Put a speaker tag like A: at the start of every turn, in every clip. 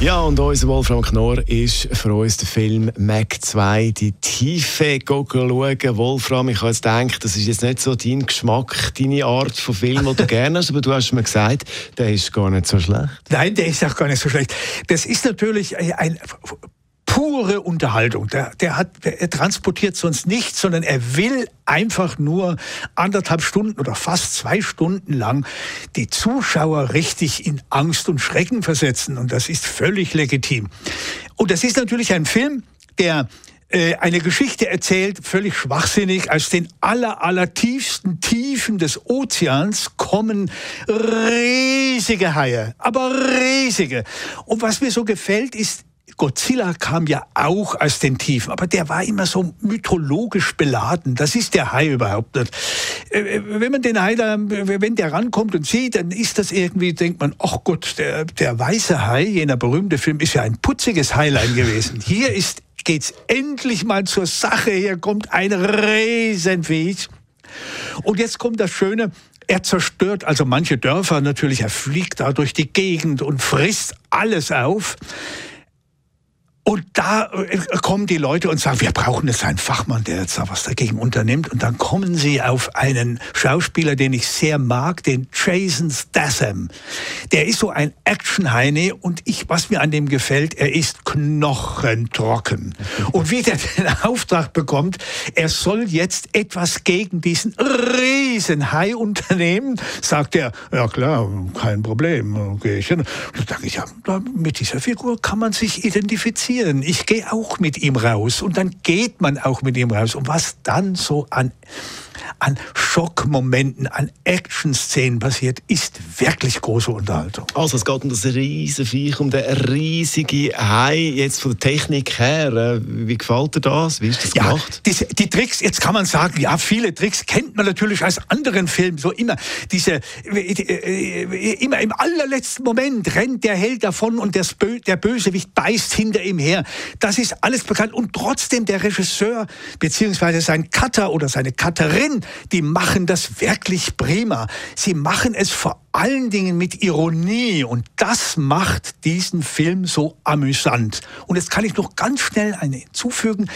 A: Ja, und unser Wolfram Knorr ist für uns der Film Mac 2, die Tiefe schauen. Wolfram, ich habe jetzt gedacht, das ist jetzt nicht so dein Geschmack, deine Art von Film, den du gerne hast, aber du hast mir gesagt, der ist gar nicht so schlecht.
B: Nein, der ist auch gar nicht so schlecht. Das ist natürlich ein pure Unterhaltung. Der, der, hat, er transportiert sonst nichts, sondern er will einfach nur anderthalb Stunden oder fast zwei Stunden lang die Zuschauer richtig in Angst und Schrecken versetzen. Und das ist völlig legitim. Und das ist natürlich ein Film, der äh, eine Geschichte erzählt, völlig schwachsinnig. Aus den aller, aller tiefsten Tiefen des Ozeans kommen riesige Haie, aber riesige. Und was mir so gefällt, ist, Godzilla kam ja auch aus den Tiefen, aber der war immer so mythologisch beladen. Das ist der Hai überhaupt nicht. Äh, äh, wenn man den Hai da, wenn der rankommt und sieht, dann ist das irgendwie, denkt man, ach Gott, der, der weiße Hai, jener berühmte Film, ist ja ein putziges Highline gewesen. Hier ist, geht's endlich mal zur Sache. Hier kommt ein Riesenviech. Und jetzt kommt das Schöne, er zerstört also manche Dörfer natürlich, er fliegt da durch die Gegend und frisst alles auf. Und da äh, kommen die Leute und sagen, wir brauchen jetzt einen Fachmann, der jetzt da was dagegen unternimmt. Und dann kommen sie auf einen Schauspieler, den ich sehr mag, den Jason Statham. Der ist so ein Action-Heine und ich, was mir an dem gefällt, er ist knochentrocken. Und wie der den Auftrag bekommt, er soll jetzt etwas gegen diesen riesen Hai unternehmen, sagt er, ja klar, kein Problem. Okay. Und dann sage ich, ja, mit dieser Figur kann man sich identifizieren passieren. Ich gehe auch mit ihm raus und dann geht man auch mit ihm raus. Und was dann so an an Schockmomenten, an Action-Szenen passiert, ist wirklich große Unterhaltung.
A: Also es geht um das riesige Viech, um den riesigen Hai, jetzt von der Technik her. Äh, wie gefällt dir das? Wie ist das
B: ja,
A: gemacht?
B: Diese, die Tricks, jetzt kann man sagen, ja, viele Tricks kennt man natürlich aus anderen Filmen, so immer. Diese, äh, immer im allerletzten Moment rennt der Held davon und der, der Bösewicht beißt hinter ihm her. Das ist alles bekannt und trotzdem der Regisseur beziehungsweise sein Cutter oder seine Cutterin die machen das wirklich prima. Sie machen es vor allen Dingen mit Ironie und das macht diesen Film so amüsant. Und jetzt kann ich noch ganz schnell eine hinzufügen.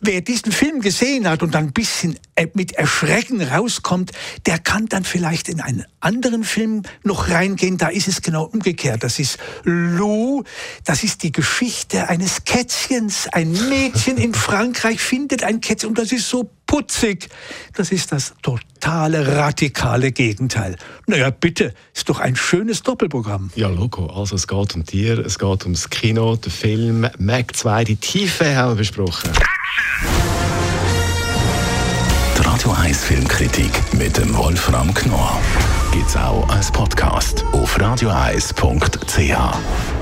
B: Wer diesen Film gesehen hat und dann ein bisschen äh, mit Erschrecken rauskommt, der kann dann vielleicht in einen anderen Film noch reingehen. Da ist es genau umgekehrt. Das ist Lou. Das ist die Geschichte eines Kätzchens. Ein Mädchen in Frankreich findet ein Kätzchen und das ist so putzig. Das ist das totale, radikale Gegenteil. Naja, bitte, ist doch ein schönes Doppelprogramm.
A: Ja, Logo. Also es geht um dir, es geht ums Kino, den Film Mac 2, die Tiefe haben wir besprochen.
C: Die Radio 1 Filmkritik mit dem Wolfram Knorr gibt es auch als Podcast auf radioeis.ch.